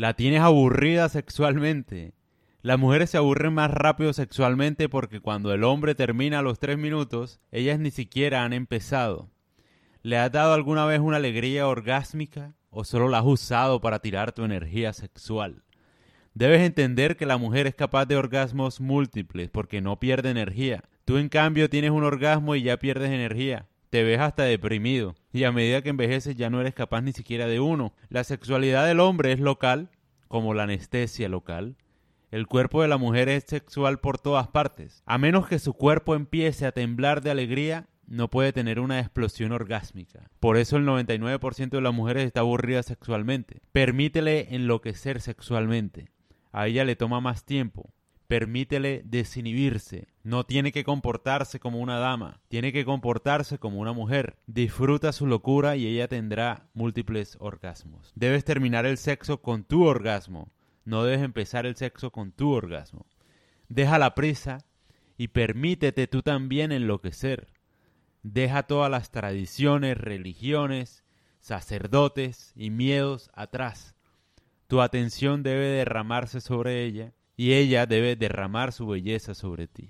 La tienes aburrida sexualmente. Las mujeres se aburren más rápido sexualmente porque cuando el hombre termina los tres minutos, ellas ni siquiera han empezado. ¿Le has dado alguna vez una alegría orgásmica o solo la has usado para tirar tu energía sexual? Debes entender que la mujer es capaz de orgasmos múltiples porque no pierde energía. Tú en cambio tienes un orgasmo y ya pierdes energía. Te ves hasta deprimido y a medida que envejeces ya no eres capaz ni siquiera de uno. La sexualidad del hombre es local, como la anestesia local. El cuerpo de la mujer es sexual por todas partes. A menos que su cuerpo empiece a temblar de alegría, no puede tener una explosión orgásmica. Por eso el 99% de las mujeres está aburrida sexualmente. Permítele enloquecer sexualmente. A ella le toma más tiempo. Permítele desinhibirse. No tiene que comportarse como una dama, tiene que comportarse como una mujer. Disfruta su locura y ella tendrá múltiples orgasmos. Debes terminar el sexo con tu orgasmo. No debes empezar el sexo con tu orgasmo. Deja la prisa y permítete tú también enloquecer. Deja todas las tradiciones, religiones, sacerdotes y miedos atrás. Tu atención debe derramarse sobre ella y ella debe derramar su belleza sobre ti.